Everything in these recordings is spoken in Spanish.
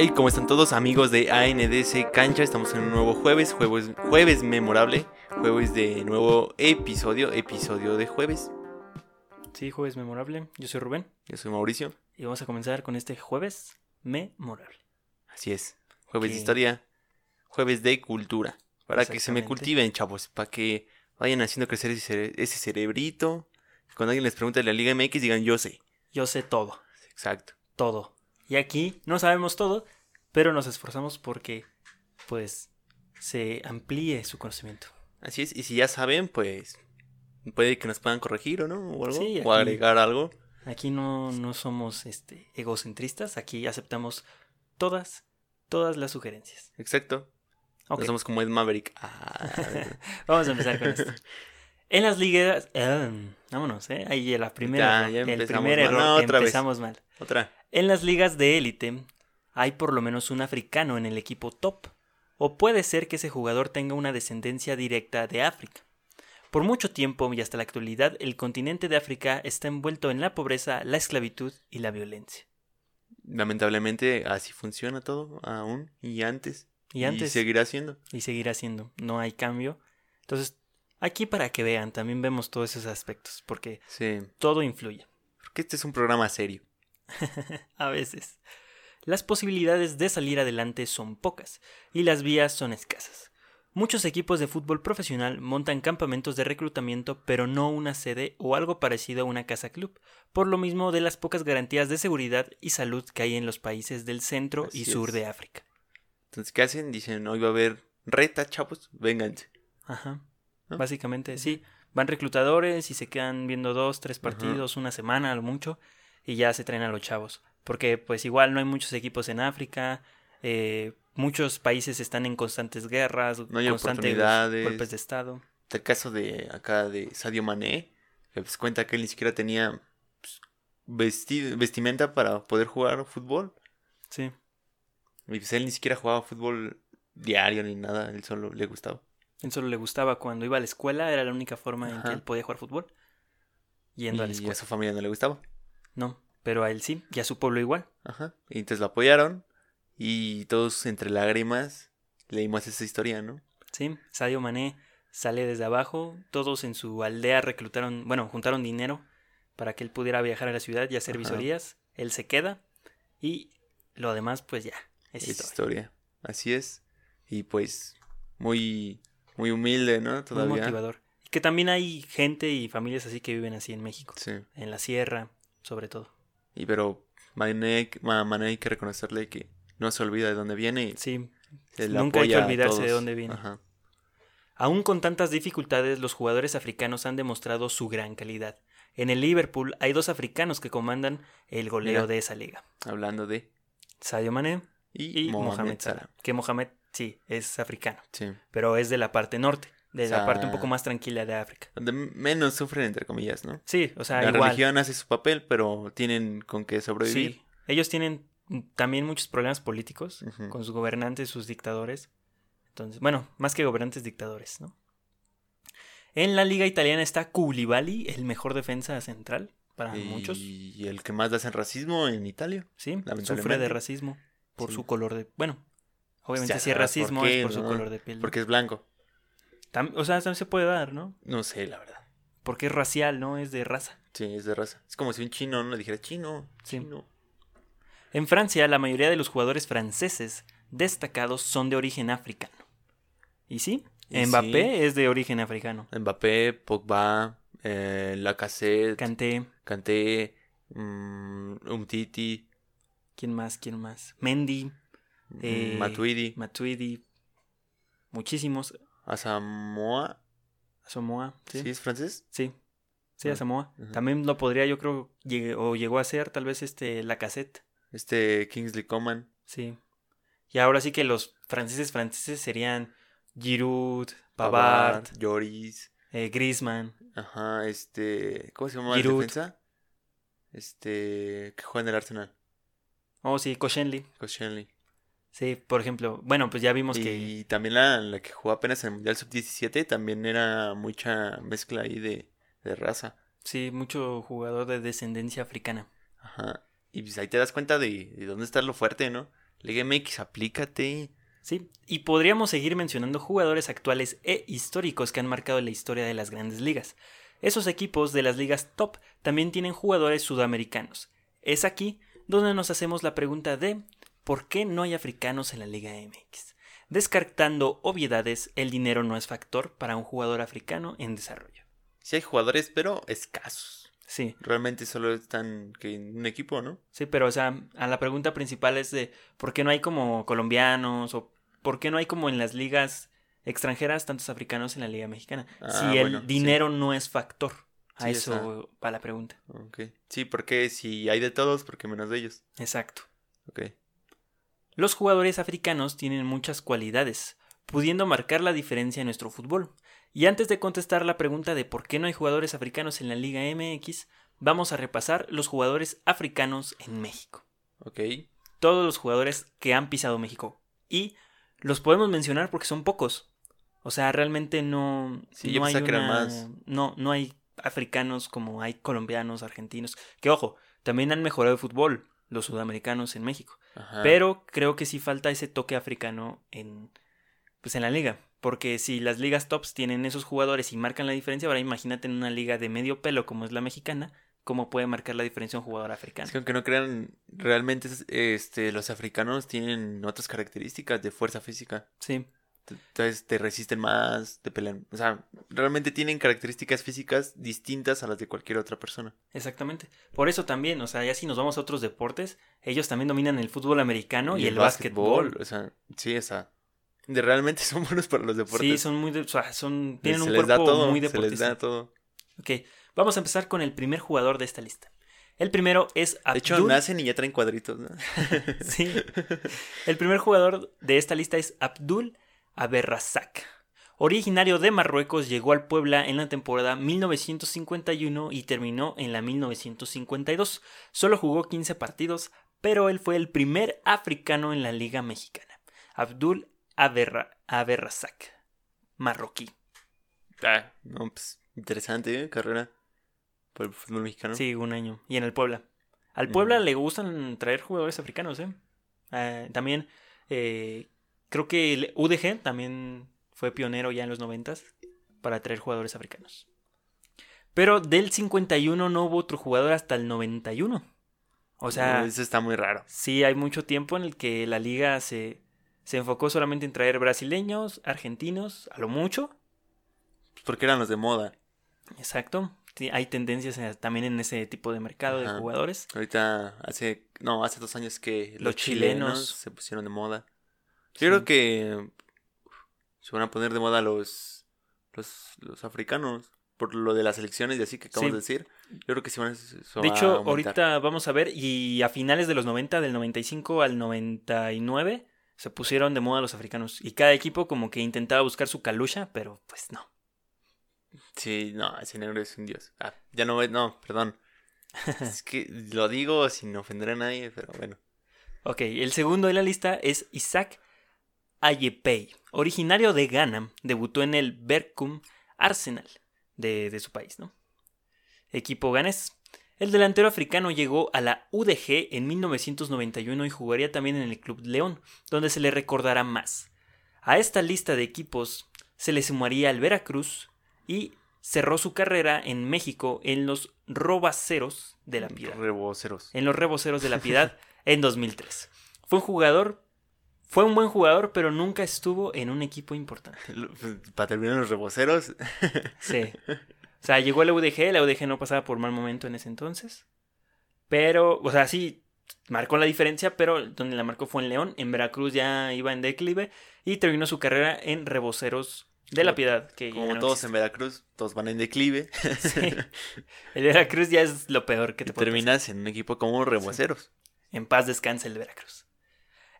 Hey, ¿cómo están todos amigos de ANDC Cancha? Estamos en un nuevo jueves, jueves, jueves memorable, jueves de nuevo episodio, episodio de jueves. Sí, jueves memorable. Yo soy Rubén Yo soy Mauricio, y vamos a comenzar con este jueves memorable. así es, jueves de historia, jueves de cultura, para que se me cultiven, chavos, para que vayan haciendo crecer ese, cere- ese cerebrito. Cuando alguien les pregunte de la Liga MX, digan yo sé. Yo sé todo, Exacto. todo. Y aquí no sabemos todo, pero nos esforzamos porque, pues, se amplíe su conocimiento. Así es, y si ya saben, pues puede que nos puedan corregir o no, o algo, Sí, o agregar algo. Aquí no, no somos este, egocentristas, aquí aceptamos todas, todas las sugerencias. Exacto. Ok, No somos como Ed Maverick. Ah, vamos a empezar con esto. En las ligas, em, vámonos, ¿eh? Ahí la primera, Ya, ya el primer mal. error, No, otra vez. empezamos mal. otra. En las ligas de élite hay por lo menos un africano en el equipo top, o puede ser que ese jugador tenga una descendencia directa de África. Por mucho tiempo y hasta la actualidad, el continente de África está envuelto en la pobreza, la esclavitud y la violencia. Lamentablemente así funciona todo aún y antes. Y antes, seguirá siendo. y seguirá siendo, no hay cambio. Entonces, aquí para que vean, también vemos todos esos aspectos, porque Sí. todo influye. Porque este es un programa serio. A veces. Las posibilidades de salir adelante son pocas y las vías son escasas. Muchos equipos de fútbol profesional montan campamentos de reclutamiento, pero no una sede o algo parecido a una casa club, por lo mismo de las pocas garantías de seguridad y salud que hay en los países del centro y sur es. de África. Entonces, ¿qué hacen? Dicen, hoy va a haber reta, chavos, vénganse. Ajá. ¿No? Básicamente, sí. Van reclutadores y se quedan viendo dos, tres Ajá. partidos, una semana a lo mucho, y ya se traen a los chavos. Porque pues igual no hay muchos equipos en África, eh, muchos países están en constantes guerras, No hay constantes oportunidades. golpes de Estado. El caso de acá de Sadio Mané, que pues cuenta que él ni siquiera tenía pues, vesti- vestimenta para poder jugar fútbol. Sí, Y pues él ni siquiera jugaba fútbol diario ni nada, él solo le gustaba. él solo le gustaba cuando iba a la escuela, era la única forma en que él podía jugar fútbol. Yendo a la Y escuela. a su familia no le gustaba. No, pero a él sí, y a su pueblo igual. Ajá. Y entonces lo apoyaron. Y todos entre lágrimas leímos esa historia, ¿no? Sí, Sadio Mané sale desde abajo, todos en su aldea reclutaron, bueno, juntaron dinero para que él pudiera viajar a la ciudad y hacer Ajá. visorías. Él se queda y lo demás pues ya, es Es historia. historia. Así es. Y pues muy muy humilde, ¿no? Muy Todavía. motivador. Y que también hay gente y familias así que viven así en México, Sí. en la sierra, sobre todo. Y pero Mané, Ma- Mané hay que reconocerle que no se olvida de dónde viene y Sí, nunca hay que olvidarse de dónde viene. Ajá. Aún con tantas dificultades, los jugadores africanos han demostrado su gran calidad. En el Liverpool hay dos africanos que comandan el goleo Mira. de esa liga. Hablando de Sadio Mané y, y Mohamed. Salah. Que Mohamed, sí, es africano, Sí. pero es de la parte norte, de O la parte un poco más tranquila de África. Donde menos sufren entre comillas, ¿no? Sí, o sea, la igual. religión hace su papel, pero tienen con qué sobrevivir. Sí, ellos tienen también muchos problemas políticos con sus gobernantes, sus dictadores. Entonces, bueno, más que gobernantes, dictadores, ¿no? En la liga italiana está Koulibaly, el mejor defensa central para y, muchos. y el que más hacen racismo en Italia. Sí, sufre de racismo por Sí. su color de... Bueno, obviamente si es por racismo qué, es por su color de piel. Porque es blanco. O sea, también se puede dar, ¿no? No sé, la verdad. Porque es racial, ¿no? Es de raza. Sí, es de raza. Es como si un chino no le dijera chino, Sí. chino. En Francia, la mayoría de los jugadores franceses destacados son de origen africano. ¿Y sí? Y Mbappé sí. es de origen africano. Mbappé, Pogba, eh, Lacazette, Kanté, Kanté, mm, Umtiti, ¿quién más? ¿Quién más? Mendy, mm, Eh, Matuidi, Matuidi, muchísimos. Asamoah. Asamoah, ¿Sí? ¿sí? es francés? Sí, sí, Ah, Asamoah. ujú. También lo podría, yo creo, o llegó a ser tal vez este Lacazette. Este Kingsley Coman. Sí. Y ahora sí que los franceses franceses serían Giroud, Pavard, Pavard, Lloris. eh, Griezmann. Ajá, este. ¿Cómo se llama defensa? Este. Que juega en el Arsenal. Oh, sí, Koscielny. Koscielny. Sí, por ejemplo. Bueno, pues ya vimos que... Y también la, la que jugó apenas en el Mundial Sub-17 también era mucha mezcla ahí de, de raza. Sí, mucho jugador de descendencia africana. Ajá. Y pues ahí te das cuenta de, de dónde está lo fuerte, ¿no? Liga MX, aplícate. Sí, y podríamos seguir mencionando jugadores actuales e históricos que han marcado la historia de las grandes ligas. Esos equipos de las ligas top también tienen jugadores sudamericanos. Es aquí donde nos hacemos la pregunta de ¿por qué no hay africanos en la Liga MX? Descartando obviedades, el dinero no es factor para un jugador africano en desarrollo. Sí hay jugadores, pero escasos. Sí. Realmente solo están que en un equipo, ¿no? Sí, pero o sea, a la pregunta principal es de ¿por qué no hay como colombianos o por qué no hay como en las ligas extranjeras tantos africanos en la Liga Mexicana? Ah, si el bueno, sí. dinero no es factor. A Sí, eso va la pregunta. Ok. Sí, porque si hay de todos, ¿por qué menos de ellos? Exacto. Ok. Los jugadores africanos tienen muchas cualidades, pudiendo marcar la diferencia en nuestro fútbol. Y antes de contestar la pregunta de por qué no hay jugadores africanos en la Liga MX, vamos a repasar los jugadores africanos en México. Ok. Todos los jugadores que han pisado México. Y los podemos mencionar porque son pocos. O sea, realmente no, Sí, yo no hay pensaba que eran una- más. No, no hay africanos como hay colombianos, argentinos. Que ojo, también han mejorado el fútbol los sudamericanos en México. Ajá. Pero creo que sí falta ese toque africano en, pues en la liga. Porque si las ligas tops tienen esos jugadores y marcan la diferencia, ahora imagínate en una liga de medio pelo como es la mexicana, cómo puede marcar la diferencia un jugador africano. Es que aunque no crean, realmente es- este, los africanos tienen otras características de fuerza física. Sí, Entonces te resisten más, te pelean. O sea, realmente tienen características físicas distintas a las de cualquier otra persona. exactamente. Por eso también, o sea, ya si nos vamos a otros deportes, ellos también dominan el fútbol americano y, el básquetbol. O sea, sí, o sea. De realmente son buenos para los deportes. Sí, son muy, de- o sea, son, tienen se un les da cuerpo todo, muy se les deportista. da todo. Ok, vamos a empezar con el primer jugador de esta lista. El primero es De hecho, Abdul- nacen y ya traen cuadritos, ¿no? Sí. El primer jugador de esta lista es Abdul Aberrazak. Originario de Marruecos, llegó al Puebla en la temporada 1951 y terminó en la 1952. Solo jugó 15 partidos, pero él fue el primer africano en la Liga Mexicana. Abdul Aberra Aberrazak, marroquí. Ah, no, pues, interesante, ¿eh? Carrera por el fútbol mexicano. Sí, un año. Y en el Puebla. Al Puebla le gustan traer jugadores africanos, ¿eh? Eh, también eh, creo que el UDG también fue pionero ya en los noventas para traer jugadores africanos. Pero del 51 no hubo otro jugador hasta el 91. O sea, eso está muy raro. sí hay mucho tiempo en el que la liga se, se enfocó solamente en traer brasileños, argentinos, a lo mucho. Porque eran los de moda. Exacto. Sí, hay tendencias también en ese tipo de mercado de jugadores. Ahorita hace, no, hace dos años que Los los, chilenos, chilenos. se pusieron de moda. Sí. Yo creo que se van a poner de moda los, los, los africanos. Por lo de las elecciones y así que acabamos Sí. de decir. Yo creo que sí van a, De a hecho, ahorita vamos a ver, y a finales de los 90, del 95 al 99, se pusieron de moda los africanos. Y cada equipo como que intentaba buscar su calucha, pero pues no. Sí, no, ese negro es un dios. Ah, ya no, no, perdón. es que lo digo sin ofender a nadie, pero bueno. Ok, el segundo de la lista es Isaac Ayepey. Originario de Ghana, debutó en el Berkum Arsenal de, de su país, ¿no? Equipo ganés. El delantero africano llegó a la UDG en 1991 y jugaría también en el Club León, donde se le recordará más. A esta lista de equipos se le sumaría el Veracruz y cerró su carrera en México en los Robaceros de la Piedad Reboceros. en los Reboceros de la Piedad en 2003. Fue un jugador, fue un buen jugador, pero nunca estuvo en un equipo importante. Para terminar los reboceros. Sí. O sea, llegó a la UDG, la UDG no pasaba por mal momento en ese entonces. Pero, o sea, sí, marcó la diferencia, pero donde la marcó fue en León. En Veracruz ya iba en declive y terminó su carrera en Reboceros de la Piedad. Que Como no todos existe. en Veracruz, todos van en declive. Sí. El Veracruz ya es lo peor que y te puede pasar. terminas en un equipo como reboceros. En paz descanse el Veracruz.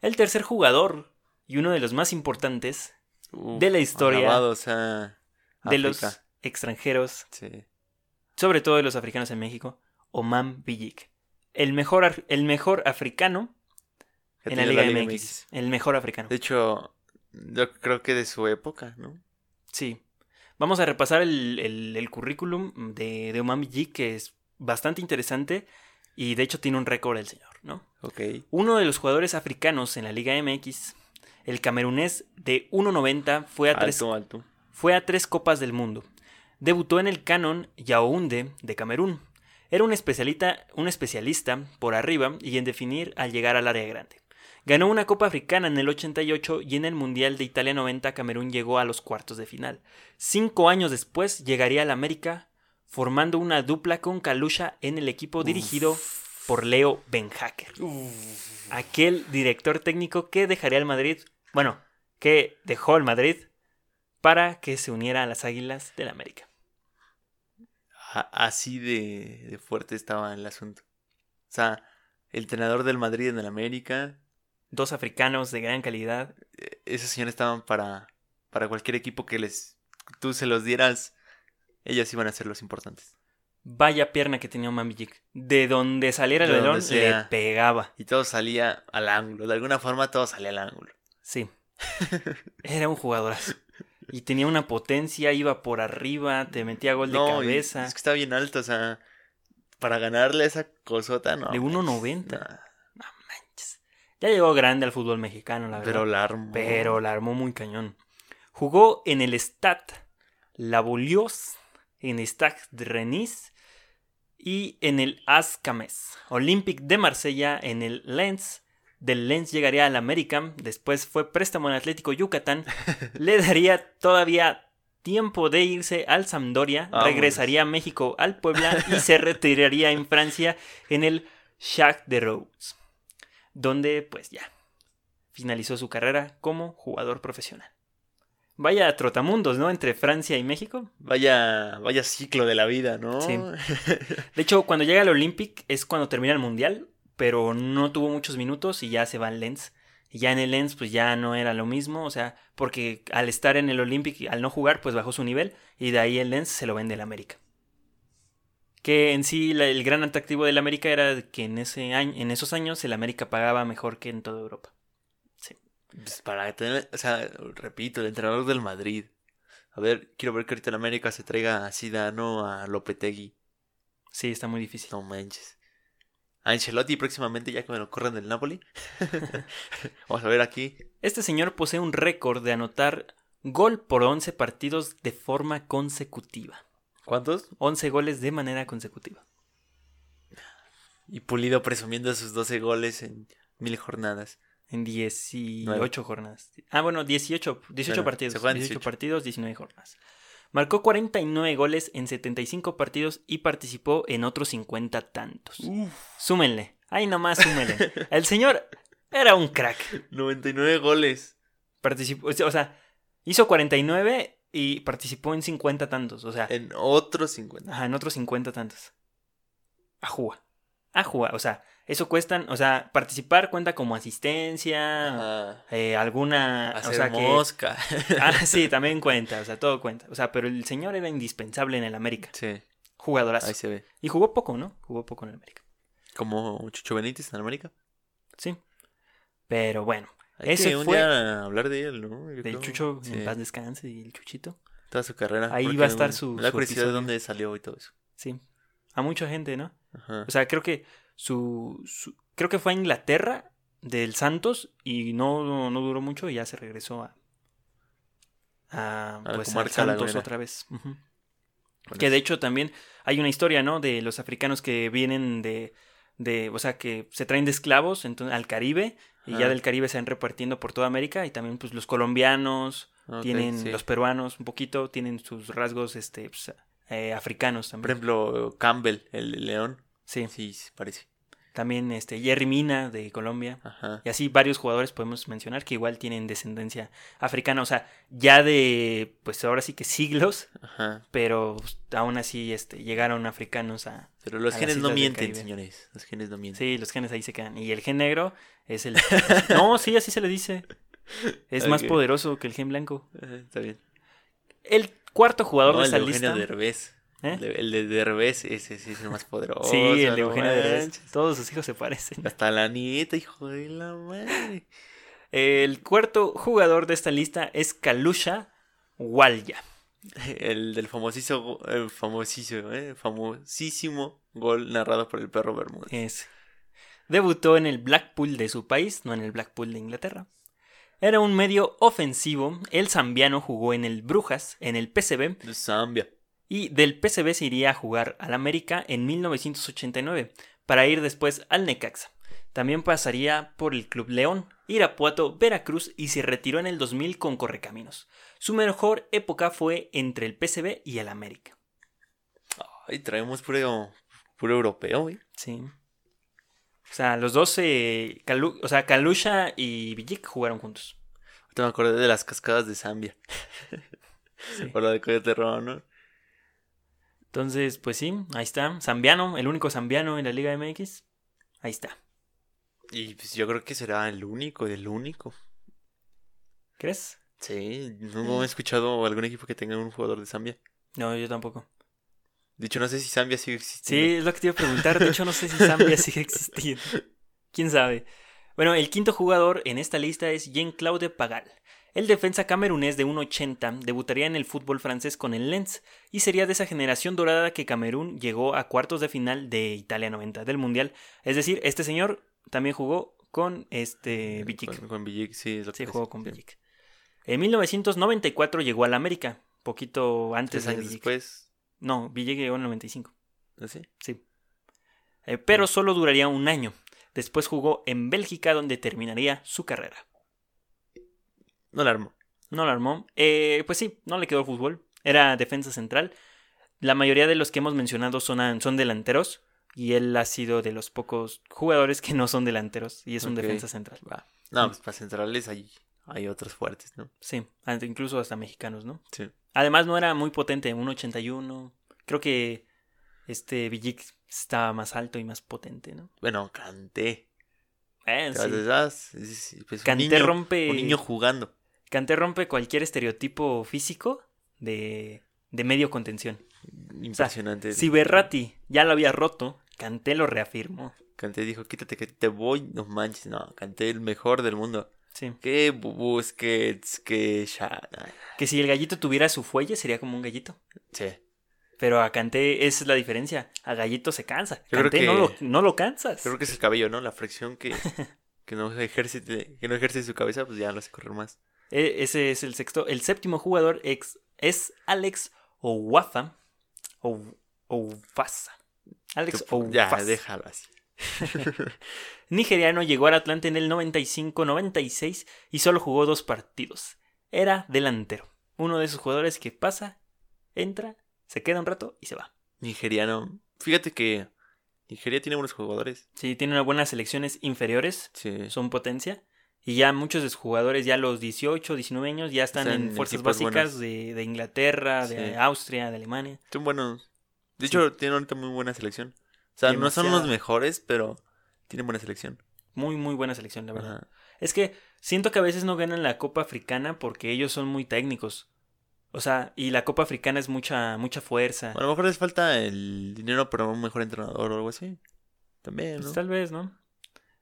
El tercer jugador, y uno de los más importantes Uf, De la historia a de los extranjeros, Sí. sobre todo de los africanos en México, Oman Billik. El mejor, el mejor africano en la tenía Liga MX. El mejor africano. De hecho, yo creo que de su época, ¿no? Sí. Vamos a repasar el, el- el currículum de, de Oman Billik, que es bastante interesante. Y de hecho tiene un récord el señor. ¿no? Ok. Uno de los jugadores africanos en la Liga MX, el camerunés de 1.90, fue a tres Alto, alto. fue a tres Copas del Mundo. Debutó en el Canon Yaoundé de Camerún. Era un especialista, un especialista por arriba y en definir al llegar al área grande. Ganó una Copa Africana en el 88 y en el Mundial de Italia 90 Camerún llegó a los cuartos de final. Cinco años después llegaría al América formando una dupla con Kalusha en el equipo dirigido por Leo Benhacker. Aquel director técnico que dejaría el Madrid, bueno, que dejó el Madrid para que se uniera a las Águilas del América. Así de, de fuerte estaba el asunto. O sea, el entrenador del Madrid en el América, Dos africanos de gran calidad. eh, esos señores estaban para, para cualquier equipo que les tú se los dieras, ellos iban a ser los importantes. Vaya pierna que tenía Mambijic. De donde saliera el balón le pegaba. Y todo salía al ángulo. De alguna forma todo salía al ángulo. Sí. Era un jugadorazo. Y tenía una potencia, iba por arriba, te metía gol de No, cabeza. es que estaba bien alto, o sea, para ganarle esa cosota, no. De manches, 1.90. nah, No manches. Ya llegó grande al fútbol mexicano, la verdad. pero la armó. Pero la armó muy cañón. Jugó en el Stade La Bolioz, en el Stade y en el Ascames. Olympique de Marsella en el Lens. Del Lens llegaría al América. Después fue préstamo en Atlético Yucatán. Le daría todavía tiempo de irse al Sampdoria. Regresaría a México al Puebla y se retiraría en Francia en el Jacques de Rhodes. Donde pues ya finalizó su carrera como jugador profesional. Vaya trotamundos, ¿no? Entre Francia y México. Vaya, vaya ciclo de la vida, ¿no? Sí. De hecho, cuando llega al Olympic es cuando termina el Mundial, pero no tuvo muchos minutos y ya se va al Lens. Y ya en el Lens pues ya no era lo mismo, o sea, porque al estar en el Olympic, al no jugar, pues bajó su nivel y de ahí el Lens se lo vende el América. Que en sí el gran atractivo del América era que en, ese año, en esos años el América pagaba mejor que en toda Europa. Pues para tener, o sea, repito, el entrenador del Madrid. A ver, quiero ver que ahorita en América se traiga a Zidane, a Lopetegui. Sí, está muy difícil. No manches. A Ancelotti próximamente ya que me lo corren del Napoli. Vamos a ver aquí. Este señor posee un récord de anotar gol por 11 partidos de forma consecutiva. ¿Cuántos? 11 goles de manera consecutiva. Y Pulido presumiendo sus 12 goles en mil jornadas. En 18 Nueve. jornadas. Ah, bueno, 18, 18 Bueno, partidos. se juegan 18 18. partidos, 19 jornadas. Marcó 49 goles en 75 partidos y participó en otros 50 tantos. Súmenle. Ahí nomás súmenle. El señor era un crack. 99 goles. Participó, o sea, hizo 49 y participó en 50 tantos. O sea, En otros 50. Ajá, en otros 50 tantos. Ajúa. Ajúa. O sea, eso cuestan. O sea, participar cuenta como asistencia. Eh, alguna. Hacer o sea, que. mosca. Ah, sí, también cuenta. O sea, todo cuenta. O sea, pero el señor era indispensable en el América. sí, Jugadorazo. ahí se ve. Y jugó poco, ¿no? Jugó poco en el América. Como Chucho Benítez en América. Sí. Pero bueno. Hay Ese que un fue día hablar de él, ¿no? Yo del creo. Chucho Sí, en paz descanse y el Chuchito. Toda su carrera. Ahí va a estar su- su curiosidad de dónde salió y todo eso. Sí. A mucha gente, ¿no? Ajá. O sea, creo que su, su- creo que fue a Inglaterra del Santos y no, no duró mucho y ya se regresó a a, la pues, al Santos otra vez. Bueno, Que de hecho también hay una historia, ¿no? De los africanos que vienen de, de o sea, que se traen de esclavos entonces, al Caribe y ya del Caribe se van repartiendo por toda América y también pues los colombianos, tienen sí. los peruanos un poquito, tienen sus rasgos este pues, eh, africanos Por también. ejemplo, Campbell, el León. Sí, Sí, parece. también este Jerry Mina de Colombia. Ajá. Y así varios jugadores podemos mencionar que igual tienen descendencia africana, o sea, ya de, pues ahora sí que siglos, Ajá. pero aún así este, llegaron africanos a... Pero los A genes no mienten, señores. Los genes no mienten. Sí, los genes ahí se quedan. Y el gen negro es el... No, sí, así se le dice. Es más poderoso que el gen blanco. Está bien. El cuarto jugador No, de el de esta Eugenio lista... Derbez. ¿Eh? El de- El de Derbez, ese sí es el más poderoso. Sí, el de Eugenio Derbez. Todos sus hijos se parecen. Hasta la nieta, hijo de la madre. El cuarto jugador de esta lista es Kalusha Walya. El del famosísimo, el famosísimo, eh, famosísimo gol narrado por el perro Bermúdez. Es Debutó en el Blackpool de su país, no en el Blackpool de Inglaterra. Era un medio ofensivo. El zambiano jugó en el Brujas, en el PCB, De Zambia. y del PCB se iría a jugar al América en 1989, para ir después al Necaxa. También pasaría por el Club León, Irapuato, Veracruz y se retiró en el 2000 con Correcaminos. Su mejor época fue entre el PCB y el América. Ay, traemos puro, puro europeo, güey. Sí. O sea, los dos, eh, o sea, Kalusha y Villic jugaron juntos. Ahorita me acordé de las cascadas de Zambia. Sí. Por la de Coyote Rojo, ¿no? Entonces, pues sí, ahí está. Zambiano, el único zambiano en la Liga MX. Ahí está. Y pues yo creo que será el único, el único. ¿Crees? Sí, no he escuchado algún equipo que tenga un jugador de Zambia. No, yo tampoco. De hecho, no sé si Zambia sigue Sí, existiendo. es lo que te iba a preguntar. De hecho, no sé si Zambia sigue existiendo. ¿Quién sabe? Bueno, el quinto jugador en esta lista es Jean-Claude Pagal. El defensa camerunés de 1.80 debutaría en el fútbol francés con el Lens y sería de esa generación dorada que Camerún llegó a cuartos de final de Italia 90 del Mundial. Es decir, este señor también jugó con este Villic. Con, con Villic, sí, es lo que Sí, decía, jugó con sí. Villic. En 1994 llegó al América, poquito antes Tres de años Villic. después. No, Villic llegó en el 95. ¿Así? Sí. Eh, pero solo duraría un año. Después jugó en Bélgica donde terminaría su carrera. No la armó. No la armó. Eh, pues sí, no le quedó el fútbol. Era defensa central. La mayoría de los que hemos mencionado son, son delanteros. Y él ha sido de los pocos jugadores que no son delanteros. Y es un defensa central. Va. No, pues para centrales hay, hay otros fuertes, ¿no? Sí, incluso hasta mexicanos, ¿no? Sí. Además no era muy potente, 1.81. Creo que este Villic estaba más alto y más potente, ¿no? Bueno, Canté. Eh, sí. Pues, un niño- rompe. Un niño jugando. Kanté rompe cualquier estereotipo físico de, de medio contención. Impresionante. Si Berratti ya lo había roto, Kanté lo reafirmó. Canté dijo, quítate que te voy, no manches. No, Canté el mejor del mundo. Sí. Que Busquets, que Sha... ay, Que si el gallito tuviera su fuelle sería como un gallito. Sí. Pero a Kanté esa es la diferencia. A gallito se cansa. Yo creo Kanté que- no, lo, no lo cansas. Creo que es el cabello, ¿no? La fricción que, que, no ejerce, que no ejerce su cabeza, pues ya lo hace correr más. E- ese es el sexto. El séptimo jugador ex- es Alex Owafa. O. Alex Tú- ya, déjalo así. Nigeriano llegó al Atlante en el 95-96 y solo jugó dos partidos. Era delantero. Uno de esos jugadores que pasa, entra, se queda un rato y se va. Nigeriano. Fíjate que Nigeria tiene buenos jugadores. Sí, tiene unas buenas selecciones inferiores, Sí. son potencia. Y ya muchos de sus jugadores, ya a los 18, 19 años, ya están, Están en fuerzas básicas de, de Inglaterra, de. Austria, de Alemania. Son buenos. De hecho, tienen ahorita muy buena selección. O sea, no son los mejores, pero tienen buena selección. Muy, muy buena selección, la verdad. Ajá. Es que siento que a veces no ganan la Copa Africana porque ellos son muy técnicos. O sea, y la Copa Africana es mucha, mucha fuerza. A lo mejor les falta el dinero para un mejor entrenador o algo así. También, Pues ¿no? tal vez, ¿no?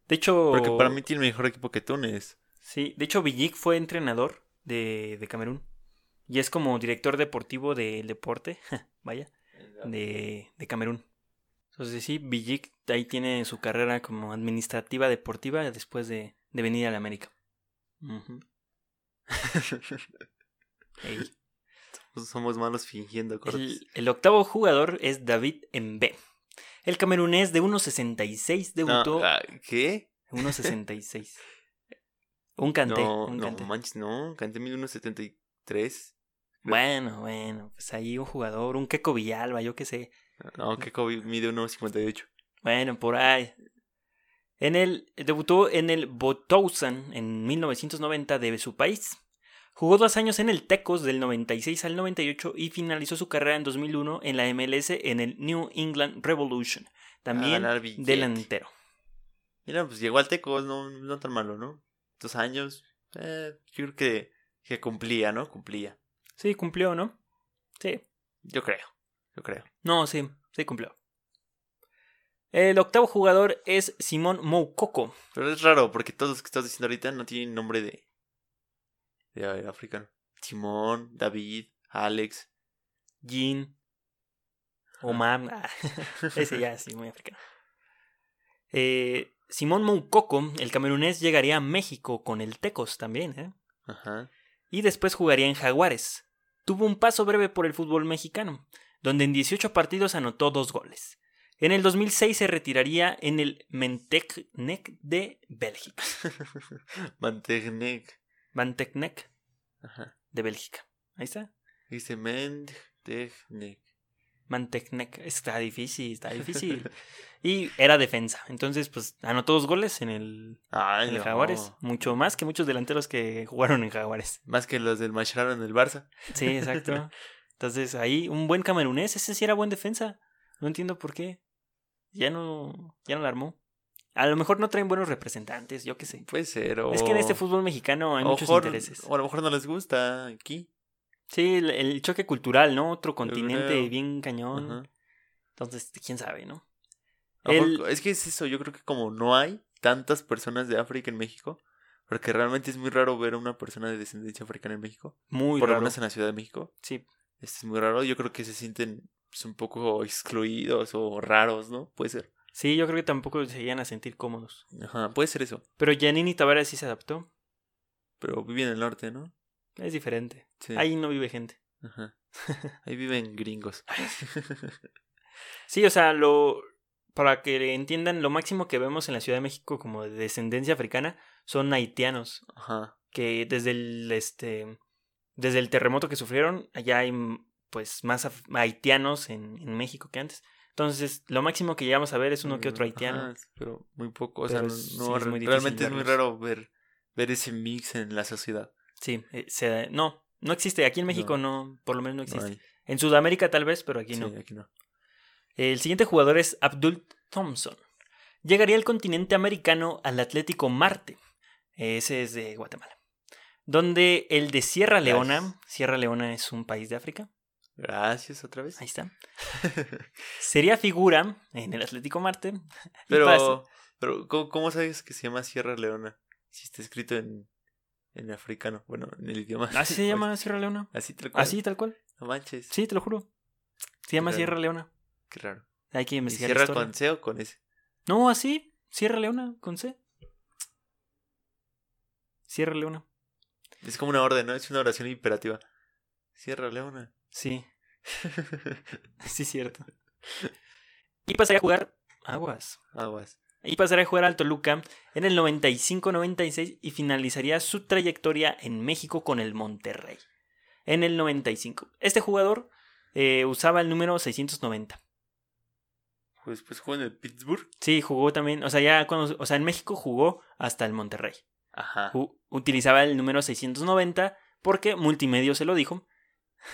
De hecho. Porque para mí tiene mejor equipo que Túnez. Sí, de hecho, Villic fue entrenador de, de Camerún. Y es como director deportivo del deporte, vaya, de, de Camerún. Entonces sí, Villic ahí tiene su carrera como administrativa deportiva después de, de venir a la América. Somos malos fingiendo cosas. El, el octavo jugador es David Mbe. El camerunés de 1.66 debutó. No, ah, ¿Qué? 1.66. Un canté. no, un no canté. manches, no. Canté mide 1.73. Bueno, bueno, pues ahí un jugador, un Keco Villalba, yo qué sé. No, que Kobe mide 1.58. Bueno, por ahí. En el, debutó en el Botousan en 1990 de su país. Jugó dos años en el Tecos del 96 al 98 y finalizó su carrera en 2001 en la MLS en el New England Revolution. También delantero. Mira, pues llegó al Tecos, no, no tan malo, ¿no? Dos años. Eh, yo creo que, que cumplía, ¿no? Cumplía. Sí, cumplió, ¿no? Sí. Yo creo. Yo creo. No, sí, sí cumplió. El octavo jugador es Simón Moukoko. Pero es raro, porque todos los que estás diciendo ahorita no tienen nombre de. de ver, africano. Simón, David, Alex. Jean. Omar. ah, Ese ya sí, muy africano. Eh, Simón Moukoko, el camerunés, llegaría a México con el Tecos también, ¿eh? Ajá. Y después jugaría en Jaguares. Tuvo un paso breve por el fútbol mexicano, donde en 18 partidos anotó dos goles. En el 2006 se retiraría en el Mentecnec de Bélgica. Mantecnec. Mantecnec Ajá. de Bélgica. Ahí está. Dice Mantecnec. Mantecnec. Está difícil, está difícil. y era defensa. Entonces, pues anotó dos goles en el, Ay, en el no. Jaguares. Mucho más que muchos delanteros que jugaron en Jaguares. Más que los del Mascherano en el Barça. Sí, exacto. Entonces ahí un buen camerunés, ese sí era buen defensa. No entiendo por qué. Ya no, ya no la armó. A lo mejor no traen buenos representantes, yo qué sé. Puede ser. O... Es que en este fútbol mexicano hay o muchos mejor- intereses. O a lo mejor no les gusta aquí. Sí, el, el choque cultural, ¿no? Otro continente creo. bien cañón. Ajá. Entonces, quién sabe, ¿no? Lo El- Es que es eso, yo creo que como no hay tantas personas de África en México, porque realmente es muy raro ver a una persona de descendencia africana en México, Muy por lo raro. menos en la Ciudad de México, Sí, es muy raro, yo creo que se sienten pues, un poco excluidos o raros, ¿no? Puede ser. sí, yo creo que tampoco se llegan a sentir cómodos. Ajá, puede ser eso, Pero Janini Tavares sí se adaptó. pero vive en el norte, ¿no? Es diferente. Sí. Ahí no vive gente. Ajá. Ahí viven gringos. Sí, o sea, lo para que entiendan, lo máximo que vemos en la Ciudad de México como de descendencia africana son haitianos, Ajá. que desde el este desde el terremoto que sufrieron, allá hay pues más haitianos en, en México que antes. Entonces, lo máximo que llegamos a ver es uno que otro Mm, haitiano. ajá, pero muy poco, o Pero sea, no, sí no, es muy difícil realmente es muy raro ver, ver ese mix en la sociedad. Sí, eh, se- no, no existe. Aquí en México No. no, por lo menos no existe. En Sudamérica tal vez, pero aquí Sí, no. aquí no. El siguiente jugador es Abdul Thompson. Llegaría al continente americano al Atlético Marte. Ese es de Guatemala. Donde el de Sierra Leona, Gracias. Sierra Leona es un país de África, Gracias otra vez. ahí está. Sería figura en el Atlético Marte. Pero, pero ¿cómo, cómo sabes que se llama Sierra Leona? Si está escrito en, en africano, bueno, en el idioma. Así se llama Sierra Leona. Así tal cual. Así tal cual. No manches. Sí, te lo juro. Se llama. Sierra Leona. Qué raro. Hay que ¿Y investigar. Sierra con C o con S? No, así. Sierra Leona, con C. Sierra Leona. Es como una orden, ¿no? Es una oración imperativa. Sierra Leona. Sí, sí, cierto. Y pasaría a jugar Aguas. Aguas. Y pasaría a jugar al Toluca en el 95-96 y finalizaría su trayectoria en México con el Monterrey. En el 95. Este jugador eh, usaba el número 690. Pues, pues jugó en el Pittsburgh. Sí, jugó también, o sea, ya cuando, o sea, en México jugó hasta el Monterrey. Ajá. Utilizaba el número 690 porque Multimedio se lo dijo.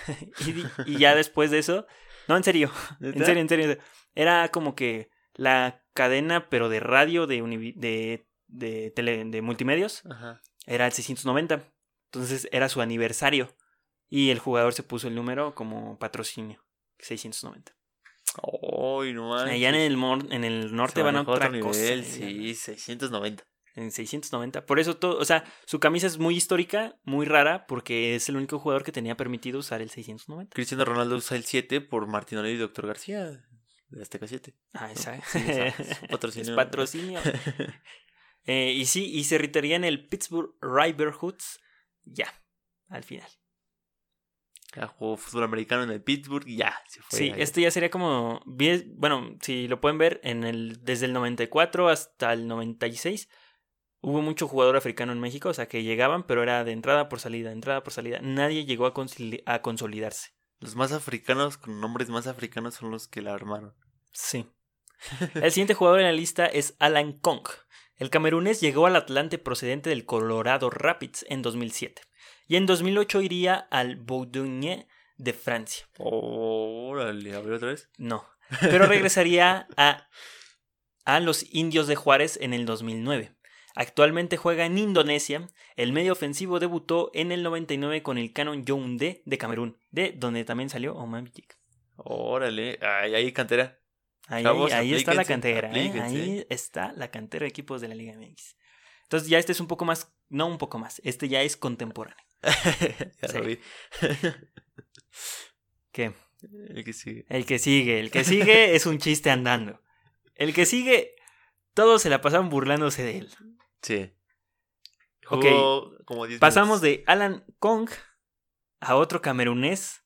y, ya después de eso, no, en serio, en serio, en serio, era como que la cadena, pero de radio, de, de, de, tele- de multimedios, Ajá. era el 690. Entonces era su aniversario. Y el jugador se puso el número como patrocinio, 690. Ay, no manches. Allá en el, mor- en el norte van a otra cosa. ya. sí, 690. En 690. Por eso todo, o sea, su camisa es muy histórica, muy rara, porque es el único jugador que tenía permitido usar el 690. Cristiano Ronaldo usa el 7 por Martinoli y Doctor García de Azteca 7. Ah. Sí, esa- es patrocinio. Es patrocinio. Eh, y sí, y se retiraría en el Pittsburgh Riverhoods ya, al final. Ya jugó fútbol americano en el Pittsburgh y ya, se fue. Sí, allá. este ya sería como, bueno, si lo pueden ver, en el, desde el 94 hasta el 96 hubo mucho jugador africano en México, o sea que llegaban, pero era de entrada por salida, entrada por salida. Nadie llegó a, a consolidarse. Los más africanos, con nombres más africanos, son los que la armaron. Sí. El siguiente jugador en la lista es Alan Kong. El camerunés llegó al Atlante procedente del Colorado Rapids en 2007 y en 2008 iría al Boulogne de Francia. Órale, a ver otra vez. No, pero regresaría a, a los Indios de Juárez en el 2009. Actualmente juega en Indonesia. El medio ofensivo debutó en el 99 con el Canon Yaoundé de Camerún, de donde también salió Oman Bijik. Órale, ahí hay cantera. Ahí, Chavos, ahí está la cantera, ¿eh? ahí está la cantera de equipos de la Liga MX. Entonces ya este es un poco más, no un poco más, este ya es contemporáneo. ya Sí. lo vi. ¿Qué? El que sigue. El que sigue, el que sigue es un chiste andando. El que sigue, todos se la pasaban burlándose de él. Sí. Ok, Jugó como 10 Pasamos de Alan Kong a otro camerunés,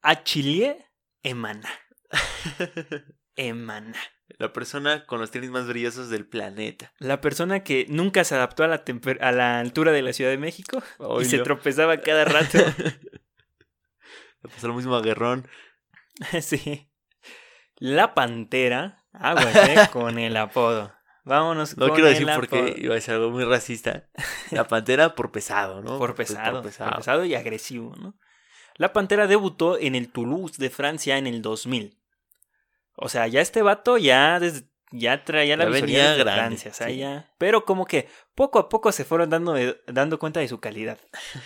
a Chilie Emana. Emana. La persona con los tenis más brillosos del planeta. La persona que nunca se adaptó a la, a la altura de la Ciudad de México y se tropezaba cada rato. Le pasó lo mismo a Guerrón. sí. La Pantera. Aguas, eh, con el apodo. Vámonos No con quiero decir porque iba a ser algo muy racista. La pantera por pesado, ¿no? Por pesado, por pesado y agresivo, ¿no? La Pantera debutó en el Toulouse de Francia en el 2000. O sea, ya este vato ya desde ya traía la Ya venía desde grande, Francia, o sea, sí. ya- pero como que poco a poco se fueron dando, dando cuenta de su calidad.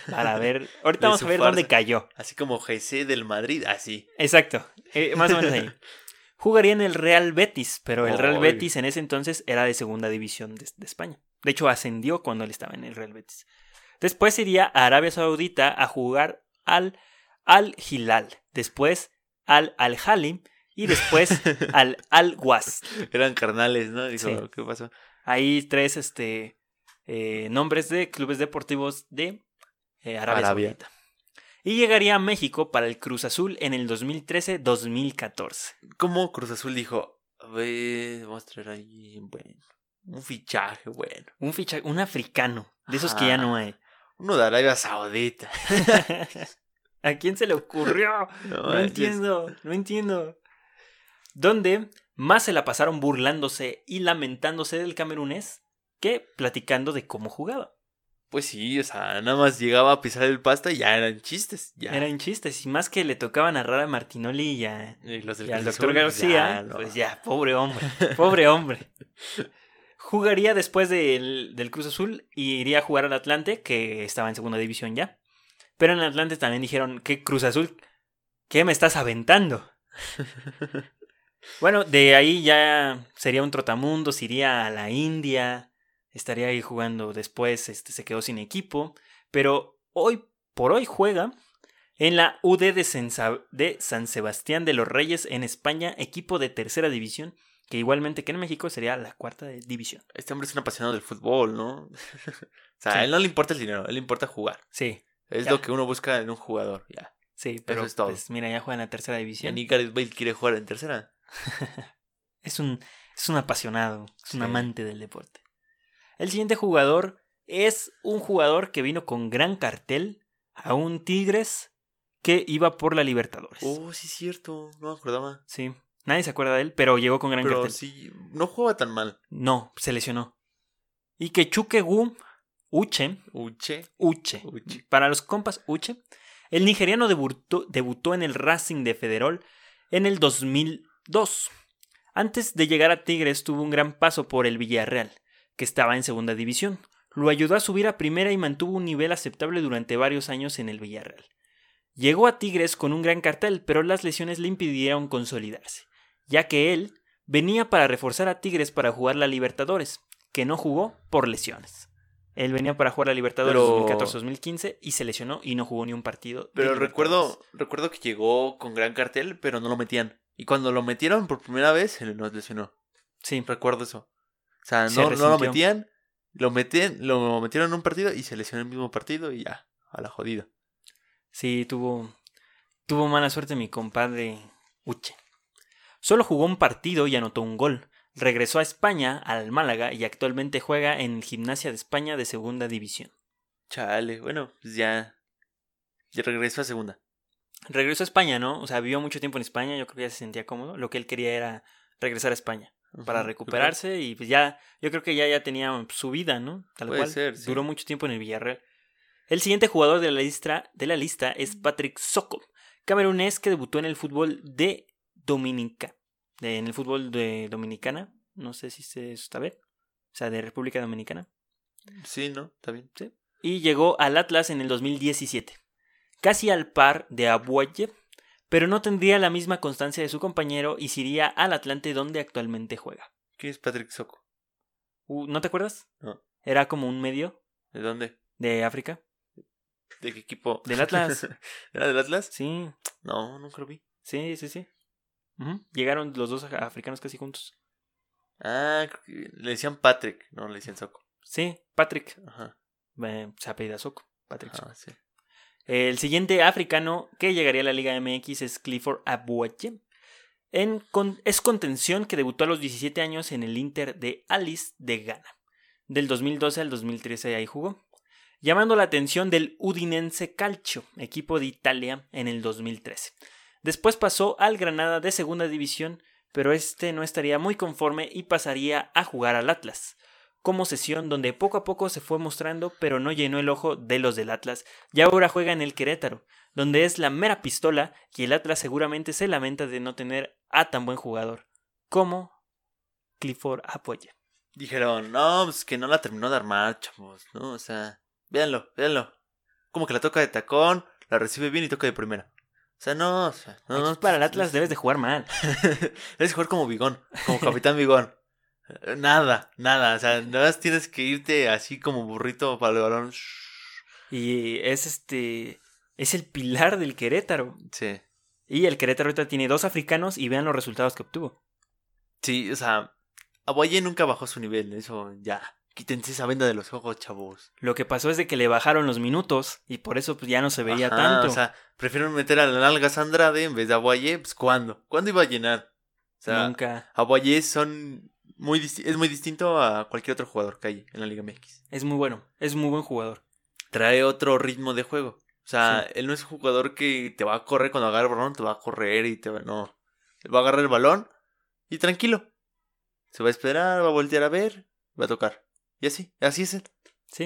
Para ver, ahorita vamos a ver dónde cayó. Así como GC del Madrid, así. Exacto, eh, más o menos ahí. Jugaría en el Real Betis, pero el Real. Betis en ese entonces era de segunda división de, de España. De hecho, ascendió cuando él estaba en el Real Betis. Después iría a Arabia Saudita a jugar al Al Hilal, después al Al Halim y después al Al Was. Eran carnales, ¿no? Dijo, Sí. ¿qué pasó? Hay tres este, eh, nombres de clubes deportivos de eh, Arabia, Arabia. Saudita. Y llegaría a México para el Cruz Azul en el 2013-2014. ¿Cómo Cruz Azul dijo? A ver, vamos a traer ahí, bueno, un fichaje, bueno. Un ficha, un africano, de esos que ya no hay. Uno de Arabia Saudita. ¿A quién se le ocurrió? No, No entiendo, no entiendo. Donde más se la pasaron burlándose y lamentándose del camerunés que platicando de cómo jugaba. Pues sí, o sea, nada más llegaba a pisar el pasto y ya eran chistes. Ya. Eran chistes, y más que le tocaba narrar a Martinoli y a, Y los del y al doctor Azul, García, ya, no. pues ya, pobre hombre, pobre hombre. Jugaría después del, del Cruz Azul y iría a jugar al Atlante, que estaba en segunda división ya. Pero en Atlante también dijeron, ¿qué Cruz Azul? ¿Qué me estás aventando? Bueno, de ahí ya sería un trotamundos, iría a la India, estaría ahí jugando después, este, se quedó sin equipo, pero hoy por hoy juega en la UD de, San Sebastián de los Reyes en España, equipo de tercera división, que igualmente que en México sería la cuarta división. Este hombre es un apasionado del fútbol, ¿no? o sea, Sí. a él no le importa el dinero, a él le importa jugar. Sí, Es Ya. lo que uno busca en un jugador, ya. sí, pero es todo. pues, mira, ya juega en la tercera Y división. ni Gareth Bale quiere jugar en tercera. Es un, es un apasionado, es un amante del deporte. El siguiente jugador es un jugador que vino con gran cartel a un Tigres que iba por la Libertadores. Oh, sí es cierto, no me acordaba. Sí, nadie se acuerda de él, pero llegó con gran Pero cartel. sí, no jugaba tan mal. No, se lesionó. Y que Wu Uche, Uche. Uche, Uche. para los compas Uche, el nigeriano debutó, debutó en el Racing de Federol en el 2002. Antes de llegar a Tigres tuvo un gran paso por el Villarreal, que estaba en segunda división. Lo ayudó a subir a primera y mantuvo un nivel aceptable durante varios años en el Villarreal. Llegó a Tigres con un gran cartel, pero las lesiones le impidieron consolidarse, ya que él venía para reforzar a Tigres para jugar la Libertadores, que no jugó por lesiones. Él venía para jugar la Libertadores Pero- 2014-2015 y se lesionó y no jugó ni un partido. Pero recuerdo, recuerdo que llegó con gran cartel, pero no lo metían. Y cuando lo metieron por primera vez, se nos lesionó. Sí, Recuerdo eso. O sea, Se no, no lo metían, lo, metían, lo metieron en un partido y se lesionó en el mismo partido y ya, a la jodida. sí, tuvo, tuvo mala suerte mi compadre Uche. Solo jugó un partido y anotó un gol. Regresó a España, al Málaga, y actualmente juega en Gimnasia de España de Segunda División. Chale, bueno, pues ya. Ya regresó a segunda. Regresó a España, ¿no? O sea, vivió mucho tiempo en España, yo creo que ya se sentía cómodo. Lo que él quería era regresar a España para recuperarse y pues ya, yo creo que ya, ya tenía su vida, ¿no? Tal Puede cual. ser, sí. Duró mucho tiempo en el Villarreal. El siguiente jugador de la lista, de la lista es Patrick Soko, camerunés que debutó en el fútbol de Dominica. de- en el fútbol de Dominicana. No sé si se está bien. O sea, de República Dominicana. Sí, ¿no? Está bien. Y llegó al Atlas en el 2017. Casi al par de Abuaye, pero no tendría la misma constancia de su compañero y se iría al Atlante donde actualmente juega. ¿Quién es Patrick Soco? Uh, ¿No te acuerdas? No. Era como un medio ¿De dónde? de África. ¿De qué equipo? Del Atlas. ¿Era del Atlas? Sí, No, nunca lo vi. sí, sí, sí. Llegaron los dos africanos casi juntos. Ah, le decían Patrick, no le decían Soco. Sí, Patrick. Ajá. Eh, se apellida Soco. Patrick Soco. Ah, sí. El siguiente africano que llegaría a la Liga MX es Clifford con- es contención que debutó a los 17 años en el Inter de Alice de Ghana. Del 2012 al 2013 ahí jugó. Llamando la atención del Udinense Calcio, equipo de Italia, en el 2013. Después pasó al Granada de segunda división, pero este no estaría muy conforme y pasaría a jugar al Atlas. Como sesión donde poco a poco se fue mostrando, pero no llenó el ojo de los del Atlas, y ahora juega en el Querétaro, donde es la mera pistola y el Atlas seguramente se lamenta de no tener a tan buen jugador como Clifford Apoya. Dijeron, no, pues que no la terminó de armar, chavos, ¿no? O sea, véanlo, véanlo. Como que la toca de tacón, la recibe bien y toca de primera. O sea, no, o sea, no. Para el Atlas debes de jugar mal. Debes jugar como Bigón, como Capitán Bigón. Eh, Nada, nada, o sea, nada más tienes que irte así como burrito para el balón. Y es este. Es el pilar del Querétaro. Sí, Y el Querétaro ahorita tiene dos africanos y vean los resultados que obtuvo. sí, o sea, Aguaye nunca bajó su nivel, eso ya. Quítense esa venda de los ojos, chavos. Lo que pasó es de que le bajaron los minutos y por eso pues, ya no se veía Ajá, tanto. O sea, prefieren meter a la nalgas Andrade en vez de Aguaye, pues ¿cuándo? ¿Cuándo iba a llenar? O sea, Nunca. Aguaye son muy es muy distinto a cualquier otro jugador que hay en la Liga MX. Es muy bueno. Es muy buen jugador. Trae otro ritmo de juego. O sea, Sí. él no es un jugador que te va a correr cuando agarra el balón, te va a correr y te va... No. Va a agarrar el balón y tranquilo. Se va a esperar, va a voltear a ver, va a tocar. Y así, así es él. Sí.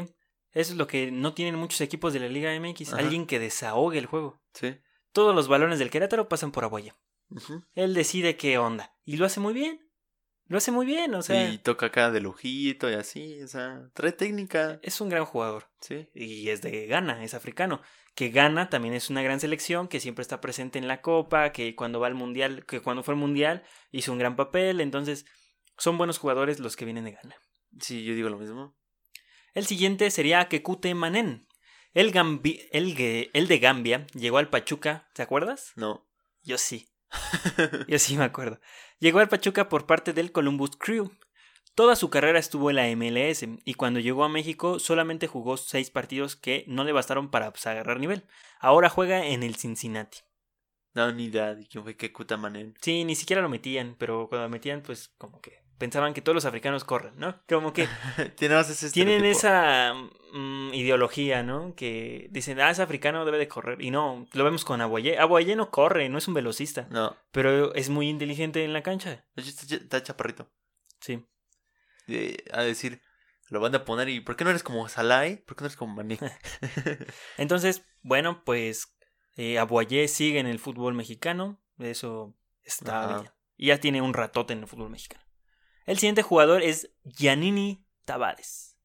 Eso es lo que no tienen muchos equipos de la Liga MX. Ajá. Alguien que desahogue el juego. Sí. Todos los balones del Querétaro pasan por. Ujú. Él decide qué onda. Y lo hace muy bien. Lo hace muy bien. O sea, y toca acá de lujito y así, o sea, trae técnica. es un gran jugador. Sí. Y es de Ghana, es africano. Que Ghana también es una gran selección, que siempre está presente en la Copa, que cuando va al Mundial, que cuando fue al Mundial hizo un gran papel. Entonces, son buenos jugadores los que vienen de Ghana. Sí, yo digo lo mismo. El siguiente sería Kekute Manen. El, Gambi- el, ge- el de Gambia llegó al Pachuca, ¿te acuerdas? No. Yo sí, yo sí me acuerdo. Llegó al Pachuca por parte del Columbus Crew. Toda su carrera estuvo en la MLS y cuando llegó a México solamente jugó seis partidos que no le bastaron para pues, agarrar nivel. Ahora juega en el Cincinnati. no, ni idea de quién fue que Manen. Sí, ni siquiera lo metían, pero cuando lo metían pues como que pensaban que todos los africanos corren, ¿no? Como que tienen esa mm, ideología, ¿no? Que dicen, ah, es africano, debe de correr. Y no, lo vemos con Aguayé. Aguayé no corre, no es un velocista, No, pero es muy inteligente en la cancha. está, ch- está chaparrito. Sí. Eh, a decir, lo van a poner y ¿por qué no eres como Salai? ¿Por qué no eres como Mané? Entonces, bueno, pues eh, sigue en el fútbol mexicano. Eso está Ajá. bien. Y ya tiene un ratote en el fútbol mexicano. El siguiente jugador es Giannini Tavares.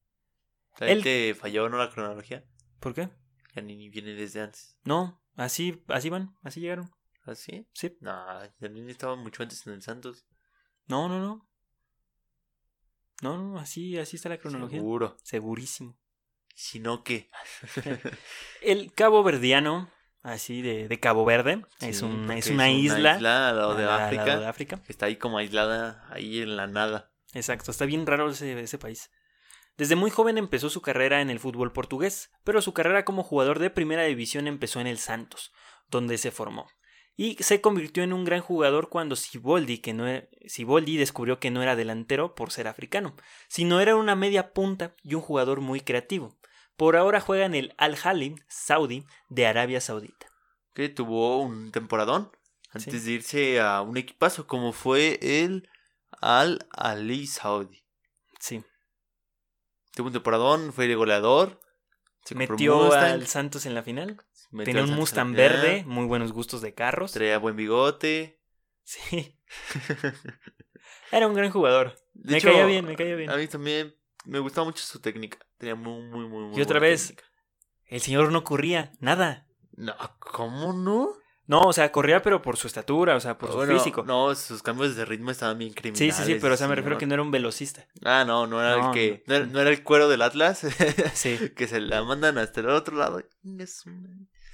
¿Ahí Él- te falló no la cronología? ¿Por qué? Ya ni viene desde antes. No, así, así van, así llegaron. ¿Así? Sí. No, Janini estaba mucho antes en el Santos. No, no, no. No, no, así, así está la cronología. Seguro. Segurísimo. Si no, ¿qué? El Cabo Verdiano, así de, de Cabo Verde, es, Sí, un- porque es una isla. al lado de al- al África. lado de África. que Está ahí como aislada, ahí en la nada. Exacto, está bien raro ese, ese país. Desde muy joven empezó su carrera en el fútbol portugués, pero su carrera como jugador de primera división empezó en el Santos, donde se formó. Y se convirtió en un gran jugador cuando Siboldi, que no era- Siboldi descubrió que no era delantero por ser africano, sino era una media punta y un jugador muy creativo. Por ahora juega en el Al-Hali Saudi de Arabia Saudita. Que tuvo un temporadón antes Sí. de irse a un equipazo como fue el Al Ali Saudi. Sí. Tuvo un temporadón, fue de goleador. se Metió al Santos en la final. metió Tenía un Mustang verde, muy buenos gustos de carros. Traía buen bigote. Sí. Era un gran jugador. De me hecho, caía bien, me caía bien. A mí también me gustaba mucho su técnica. Tenía muy, muy, muy, muy Y otra buena vez- técnica. El señor no corría, nada. No, ¿cómo no? No, o sea, corría pero por su estatura, o sea, por su físico. No, sus cambios de ritmo estaban bien sí, criminales. sí, sí, pero o sea, me refiero ¿no? que no era un velocista. Ah, no, no era No, el que... No, era, no era el cuero del Atlas. Sí. que se la mandan hasta el otro lado.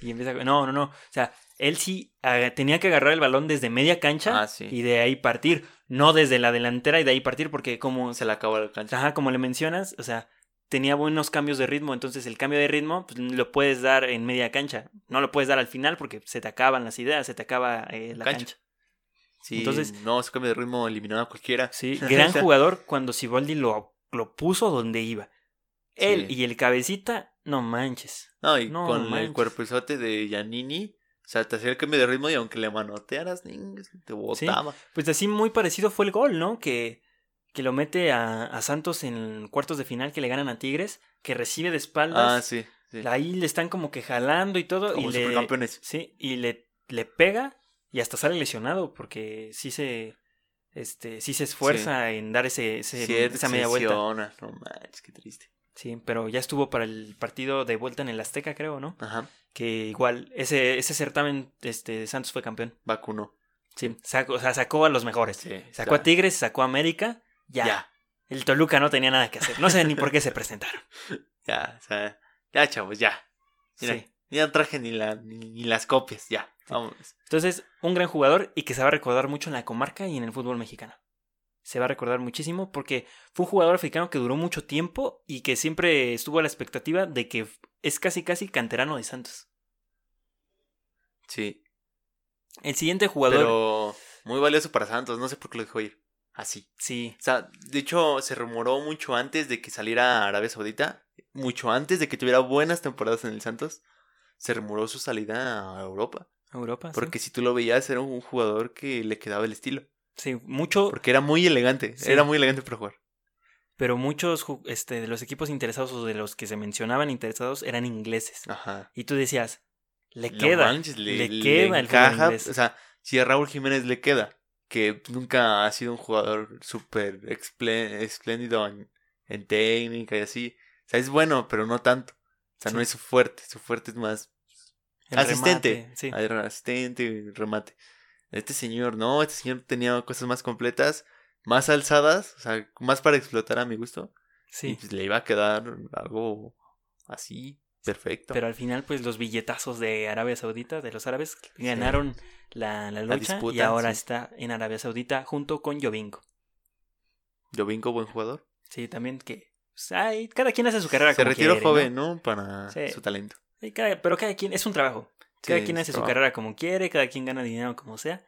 Y empieza. No, no, no. O sea, Él sí tenía que agarrar el balón desde media cancha Ah, sí. y de ahí partir, no desde la delantera y de ahí partir, porque como, Se le acabó la cancha. ajá, como le mencionas, o sea, tenía buenos cambios de ritmo, entonces el cambio de ritmo pues, lo puedes dar en media cancha, no lo puedes dar al final porque se te acaban las ideas, se te acaba eh, la Cancha. cancha. Sí, entonces- no, su cambio de ritmo eliminó a cualquiera. Sí, gran jugador cuando Siboldi lo, lo puso donde iba. Él Sí. y el cabecita, no manches. No, y No con el manches. cuerpezote de Giannini, o sea, te hacía el cambio de ritmo y aunque le manotearas, te botaba. Pues así muy parecido fue el gol, ¿no? Que, que lo mete a, a Santos en cuartos de final que le ganan a Tigres, que recibe de Ah, espaldas. sí. sí. Ahí le están como que jalando y todo. Como y le, sí, y le, le pega y hasta sale lesionado porque sí se, este, sí se esfuerza en dar ese, ese- Sí, esa media vuelta. lesiona, No manches, qué triste. Sí, pero ya estuvo para el partido de vuelta en el Azteca, creo, ¿no? Ajá, Que igual, ese, ese certamen este, de Santos fue campeón. vacunó. Sí, sacó, o sea, sacó a los mejores. Sí, Sacó a Tigres, sacó a América, ya. Ya, El Toluca no tenía nada que hacer. No sé ni por qué se presentaron. ya, o sea, ya, chavos, ya. Mira, Sí. ya no traje ni, la, ni, ni las copias, ya. Vámonos. Entonces, un gran jugador y que se va a recordar mucho en la comarca y en el fútbol mexicano. Se va a recordar muchísimo porque fue un jugador africano que duró mucho tiempo y que siempre estuvo a la expectativa de que es casi casi canterano de Santos. Sí, El siguiente jugador. pero muy valioso para Santos, no sé por qué lo dejó ir. Así. Sí, O sea, de hecho, se rumoró mucho antes de que saliera a Arabia Saudita, mucho antes de que tuviera buenas temporadas en el Santos, se rumoró su salida a Europa. Europa. sí. Porque si tú lo veías, era un jugador que le quedaba el estilo. Sí, mucho. Porque era muy elegante, Sí. era muy elegante para jugar. Pero muchos este, de los equipos interesados o de los que se mencionaban interesados eran ingleses. Ajá. Y tú decías, le queda. manches, le, queda el fútbol encaja. O sea, si a Raúl Jiménez le queda, que nunca ha sido un jugador súper espléndido en, en técnica y así. O sea, es bueno, pero no tanto. O sea, no es su fuerte. Su fuerte es más El asistente. remate, sí. Asistente, remate. Este señor, no, este señor tenía cosas más completas, más alzadas, o sea, más para explotar a mi gusto. Y sí. pues le iba a quedar algo así, perfecto. Pero al final, pues los billetazos de Arabia Saudita, de los árabes, ganaron la, la lucha y disputa, ahora sí. está en Arabia Saudita junto con Jovinko. Jovinko, buen jugador. Sí, también que. pues, ay, cada quien hace su carrera Se retiró joven, ¿no? Para Sí. su talento. Sí, cada- pero cada quien, es un trabajo. Cada quien hace su trabajo. carrera como quiere, cada quien gana dinero como sea.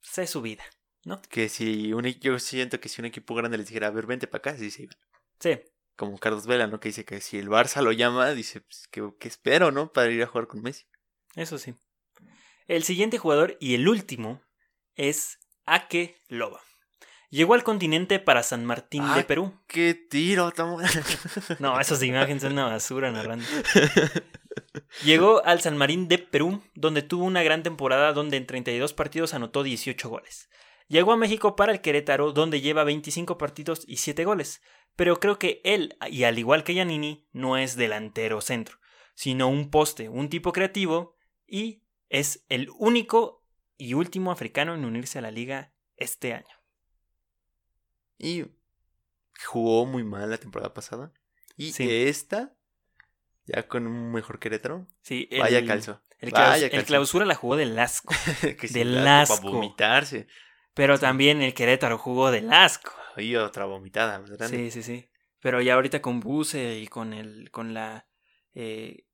Pues es su vida, ¿no? Que si un, yo siento que si un equipo grande les dijera, a ver, vente para acá, sí se iban. Sí, Como Carlos Vela, ¿no? Que dice que si el Barça lo llama, dice, pues, ¿qué, qué espero, no? Para ir a jugar con Messi. eso sí. El siguiente jugador y el último es Ake Loba. Llegó al continente para San Martín de Ay. Perú. ¡Qué tiro! Tamo... No, esas imágenes son una basura narrando. Llegó al San Marín de Perú, donde tuvo una gran temporada donde en 32 partidos anotó 18 goles. Llegó a México para el Querétaro, donde lleva 25 partidos y 7 goles. Pero creo que él, y al igual que Giannini, no es delantero centro, sino un poste, un tipo creativo, y es el único y último africano en unirse a la liga este año. Y jugó muy mal la temporada pasada. Y Sí. esta, ya con un mejor Querétaro, Sí, vaya el- calzo. El, Vaya claus- el calzo. clausura la jugó del asco. que sí, del la- asco. Para vomitarse. Pero también el Querétaro jugó del asco. Ay, otra vomitada grande. Sí, sí, sí. Pero ya ahorita con Buse y con el, con la, eh,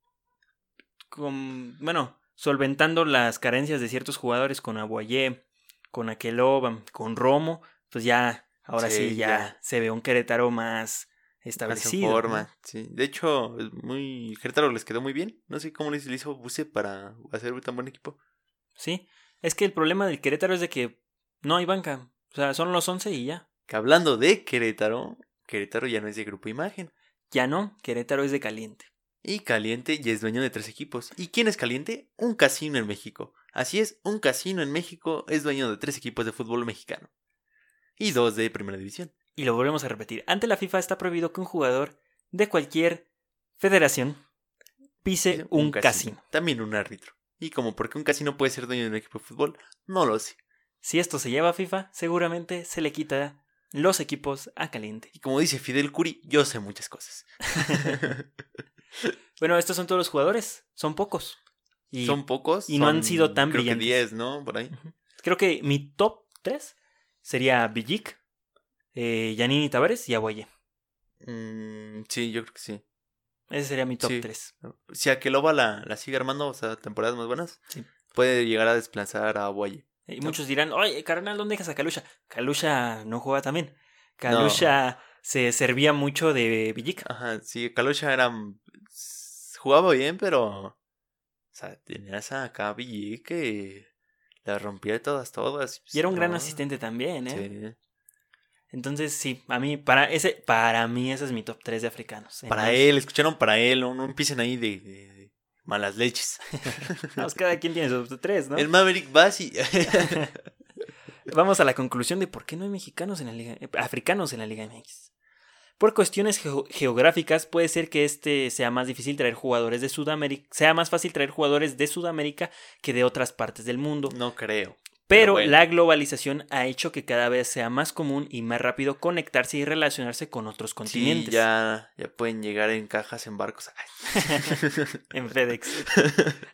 con, bueno, solventando las carencias de ciertos jugadores con Aguayé, con Aqueloba, con Romo, pues ya, ahora sí, Sí, ya, ya. se ve un Querétaro más Más en establecido. forma, ¿no? sí. De hecho, es muy Querétaro les quedó muy bien. No sé cómo les hizo Buse para hacer un tan buen equipo. Sí, es que el problema del Querétaro es de que no hay banca. O sea, son los 11 y ya. Que hablando de Querétaro, Querétaro ya no es de Grupo Imagen. Ya no, Querétaro es de caliente. Y Caliente ya es dueño de tres equipos. ¿Y quién es Caliente? Un casino en México. Así es, un casino en México es dueño de tres equipos de fútbol mexicano. Y dos de primera división. Y lo volvemos a repetir. Ante la FIFA está prohibido que un jugador de cualquier federación pise un, casino. También un árbitro. Y como porque un casino puede ser dueño de un equipo de fútbol, no lo sé. Si esto se lleva a FIFA, seguramente se le quita los equipos a caliente. Y como dice Fidel Curi, yo sé muchas cosas. Bueno, estos son todos los jugadores. Son pocos. Y Son pocos. y no han sido tan creo brillantes. que 10, ¿no? Por ahí. creo que mi top 3 sería Villic, eh, Yanini Tavares y Aguaye. Mm, sí, yo creo que sí. Ese sería mi top Sí. 3. Si Akeloba la, la sigue armando, o sea, temporadas más buenas, Sí. puede llegar a desplazar a Boye. Y muchos dirán, oye, carnal, ¿dónde dejas a Kalusha? Kalusha no juega también. Kalusha se servía mucho de Villic. Ajá, sí, Kalosha era. Jugaba bien, pero. O sea, tenías acá Villi que. La rompía de todas, todas. Y era un gran No, asistente también, ¿eh? Sí. Entonces, sí, a mí, para ese, para mí ese es mi top 3 de africanos. Para él, escucharon para él, no, no empiecen ahí de malas leches. Pues cada quien tiene su top 3, ¿no? El Maverick Basi. Vamos a la conclusión de por qué no hay mexicanos en la Liga, eh, africanos en la Liga MX. Por cuestiones geo- geográficas puede ser que este sea más difícil traer jugadores de Sudamérica, sea más fácil traer jugadores de Sudamérica que de otras partes del mundo. no creo. Pero bueno. la globalización ha hecho que cada vez sea más común y más rápido conectarse y relacionarse con otros Sí, continentes. ya, ya pueden llegar en cajas en barcos. En FedEx.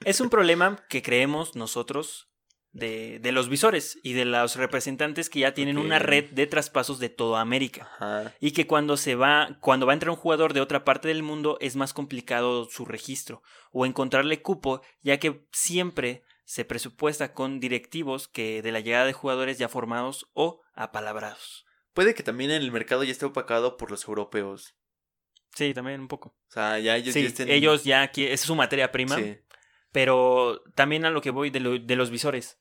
Es un problema que creemos nosotros de, de los visores y de los representantes que ya tienen una red de traspasos de toda América. Ajá. Y que cuando se va, cuando va a entrar un jugador de otra parte del mundo es más complicado su registro o encontrarle cupo, ya que siempre se presupuesta con directivos que de la llegada de jugadores ya formados o apalabrados. Puede que también el mercado ya esté opacado por los europeos. Sí, también un poco. O sea, ya ellos Sí, ya estén. ellos ya aquí es su materia prima. Sí. Pero también a lo que voy de, lo- de los visores.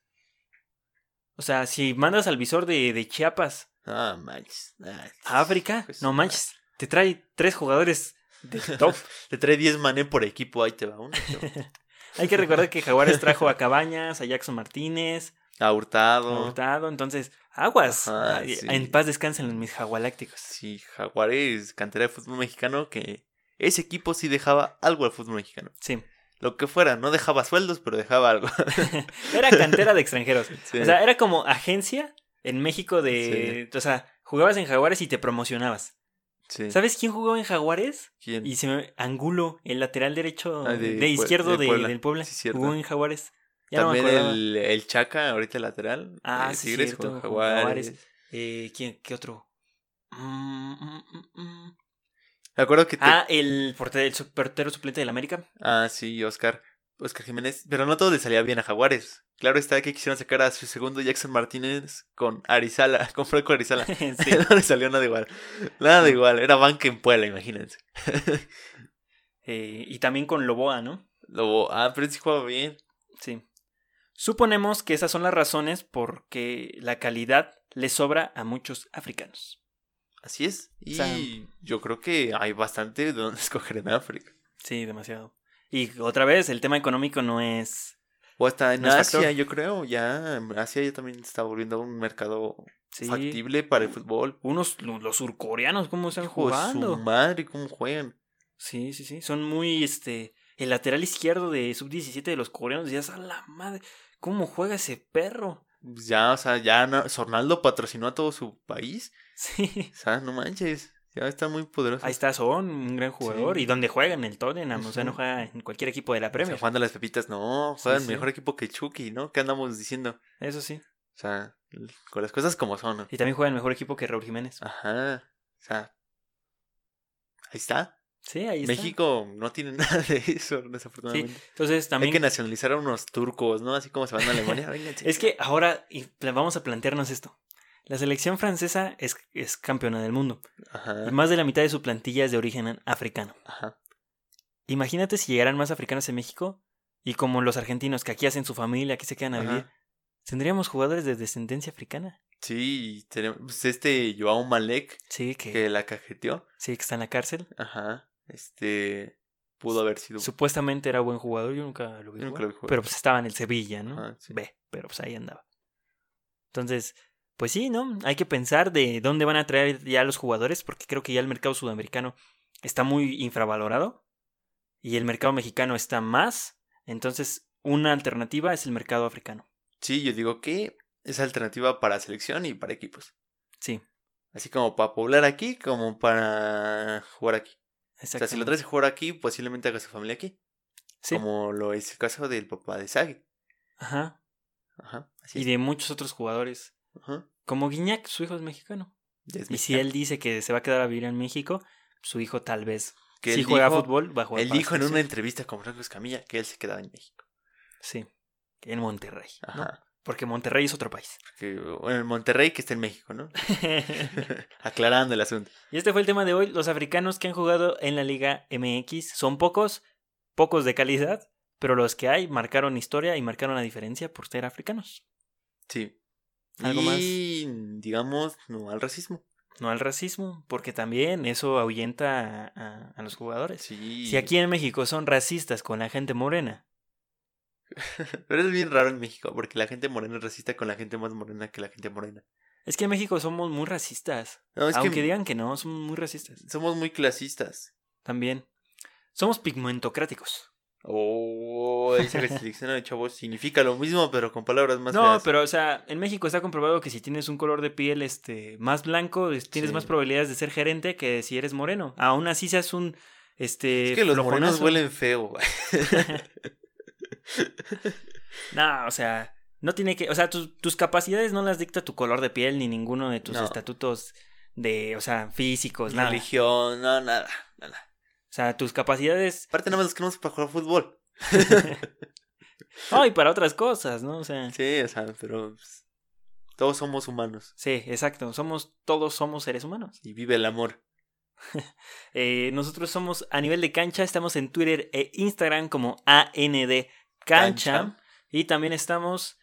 O sea, si mandas al visor de, de Chiapas Ah, manches. Ay, a África, pues, no manches, te trae tres jugadores de top. Te trae 10 mané por equipo, ahí te va uno. Hay que recordar que Jaguares trajo a Cabañas, a Jackson Martínez, A Hurtado. a Hurtado, entonces, aguas. Ajá, Ay, sí. En paz descansen mis jagualácticos. Sí, Jaguares, cantera de fútbol mexicano, que ese equipo sí dejaba algo al fútbol mexicano. Sí. Lo que fuera, no dejaba sueldos, pero dejaba algo. Era cantera de extranjeros. Sí. O sea, era como agencia en México de. O sea, jugabas en Jaguares y te promocionabas. Sí. ¿Sabes quién jugó en Jaguares? ¿Quién? Y se me Angulo, el lateral derecho Ah, de, izquierdo de de- Puebla. del Puebla. Sí, jugó en Jaguares. Ya no También acordaba. el, el Chaca, ahorita el lateral. Ah, de sí, Tigres cierto, con Jaguares. Jaguares. Eh, ¿quién, ¿Qué otro? Mm, mm, mm. Me acuerdo que te... Ah, el portero, el portero suplente del América. Ah, sí, Oscar. Oscar Jiménez. Pero no todo le salía bien a Jaguares. Claro está que quisieron sacar a su segundo Jackson Martínez con Arizala, con Franco Arizala. sí. no le salió nada igual. Nada igual. Era banca en Puebla, imagínense. Eh, y también con Loboa, ¿no? Lobo, ah, pero sí jugaba bien. Sí. Suponemos que esas son las razones por que la calidad le sobra a muchos africanos. Así es. Y sea- yo creo que hay bastante de donde escoger en África. Sí, demasiado. Y otra vez, el tema económico no es... O hasta en No Asia, yo creo. Ya, Asia ya también está volviendo un mercado Sí. factible para el fútbol. Unos, lo- los surcoreanos, ¿cómo están Hijo de jugando? su madre, cómo juegan. Sí, sí, sí. Son muy, este... El lateral izquierdo de sub-17 de los coreanos, decías, a la madre, ¿cómo juega ese perro? Pues Ya, o sea, ya Sornaldo patrocinó a todo su país. Sí. O sea, no manches. Ya está muy poderoso. Ahí está Son, un gran jugador. Sí. Y donde juega en el Tottenham, o sea, no juega en cualquier equipo de la O sea, Premier. jugando a las pepitas, no, Sí, juegan sí. mejor equipo que Chucky, ¿no? ¿Qué andamos diciendo? Eso sí. O sea, con las cosas como son. ¿no? Y también juega el mejor equipo que Raúl Jiménez. Ajá. O sea, ahí está. Sí, ahí está. México no tiene nada de eso, Sí, desafortunadamente. entonces Hay también... que nacionalizar a unos turcos, ¿no? Así como se van a Alemania. Vénganse. Es que ahora vamos a plantearnos esto. La selección francesa es, es campeona del mundo. Y Ajá. más de la mitad de su plantilla es de origen africano. Ajá. Imagínate si llegaran más africanos en México y como los argentinos que aquí hacen su familia, aquí se quedan a Ajá. vivir, tendríamos jugadores de descendencia africana. Sí, y tenemos pues, este Joao Malek Sí, que, que la cajeteó. sí, que está en la cárcel. Ajá. Este pudo haber sido. Supuestamente era buen jugador, yo nunca lo vi. Nunca jugar, lo vi jugar. Pero pues estaba en el Sevilla, ¿no? Ajá, sí. Ve, pero pues ahí andaba. Entonces, pues sí, ¿no? Hay que pensar de dónde van a traer ya los jugadores, porque creo que ya el mercado sudamericano está muy infravalorado y el mercado mexicano está más. Entonces, una alternativa es el mercado africano. Sí, yo digo que es alternativa para selección y para equipos. Sí, Así como para poblar aquí, como para jugar aquí. O sea, si lo traes a jugar aquí, posiblemente haga su familia aquí. Sí. Como lo es el caso del papá de Sagi. Ajá. Ajá. Así Y es. de muchos otros jugadores. Ajá. Como Guiñac, su hijo es mexicano. Es Y si él dice que se va a quedar a vivir en México, su hijo tal vez. Que si juega dijo- fútbol, va a jugar. Él dijo en una entrevista con Franco Escamilla que él se quedaba en México. Sí. En Monterrey. ¿no? Ajá. Porque Monterrey es otro país. Que, bueno, en Monterrey que está en México, ¿no? Aclarando el asunto. y este fue el tema de hoy. Los africanos que han jugado en la Liga MX son pocos, pocos de calidad, pero los que hay marcaron historia y marcaron la diferencia por ser africanos. Sí. ¿Algo y, digamos, no al racismo. No al racismo, porque también eso ahuyenta a, a- a los jugadores. Sí. Si aquí en México son racistas con la gente morena, Pero es bien raro en México, porque la gente morena es racista con la gente más morena que la gente morena. es que en México somos muy racistas. No, es Aunque que digan que no, somos muy racistas. somos muy clasistas. También. Somos pigmentocráticos. Oh, esa restricción de chavos significa lo mismo, pero con palabras más no, feas. pero o sea, en México está comprobado que si tienes un color de piel este más blanco, es- tienes Sí. más probabilidades de ser gerente que si eres moreno. Aún así seas un este Es que los morenos huelen feo, güey. No, o sea, no tiene que, o sea, tus, tus capacidades no las dicta tu color de piel ni ninguno de tus No. estatutos de, o sea, físicos, nada. Religión, no, nada. O sea, tus capacidades, Aparte, nada más los queremos para jugar fútbol. no, y para otras cosas, ¿no? O sea, Sí, o sea, pero pues, todos somos humanos sí, exacto, somos, todos somos seres humanos. y vive el amor. Eh, nosotros somos a nivel de cancha, estamos en Twitter e Instagram como AND Cancha, Cancha. y también estamos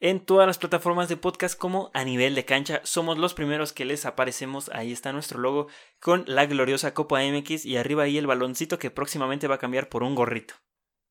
en todas las plataformas de podcast como a nivel de cancha. Somos los primeros que les aparecemos, ahí está nuestro logo con la gloriosa Copa MX y arriba ahí el baloncito que próximamente va a cambiar por un gorrito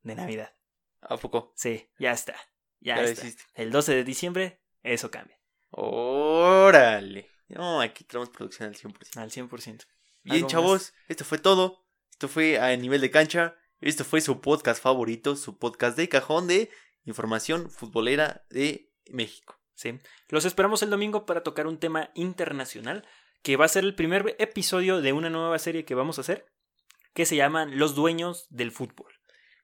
de Navidad. ¿A poco? Sí, ya está. Ya, Ya está. hiciste. El 12 de diciembre, eso cambia. Órale. No, aquí tenemos producción al 100%. Al 100%. Bien, ¿Algo chavos, esto fue todo. Esto fue a nivel de cancha. Esto fue su podcast favorito, su podcast de cajón de información futbolera de México. Sí. Los esperamos el domingo para tocar un tema internacional que va a ser el primer episodio de una nueva serie que vamos a hacer que se llama Los Dueños del Fútbol.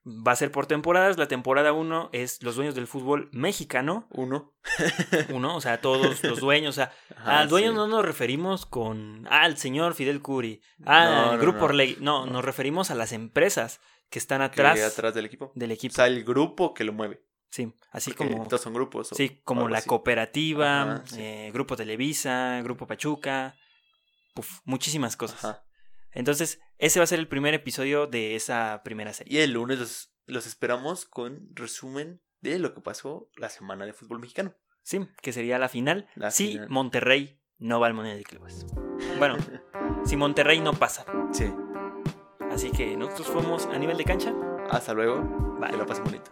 Va a ser por temporadas. La temporada 1 es Los Dueños del Fútbol Mexicano. Uno. Uno, o sea, todos los dueños. O sea, Ajá, al dueño sí. no nos referimos con al señor Fidel Curi, al No, no, Grupo no. Orlegui. No, No. nos referimos a las empresas que están Que atrás, del equipo. del O sea, el grupo que lo mueve. Sí, así Porque como. Todos son grupos. o- Sí, como la así. cooperativa, Ajá, sí. eh, Grupo Televisa, Grupo Pachuca, puf, muchísimas cosas. Ajá. Entonces, ese va a ser el primer episodio de esa primera serie. Y el lunes los, los esperamos con resumen de lo que pasó la semana de fútbol mexicano. Sí, que sería la final. La si final. Monterrey no va al Mundial de Clubes. Bueno, si Monterrey no pasa. Sí. Así que nosotros fuimos a nivel de cancha. Hasta luego. Bye. Que la pasen bonito.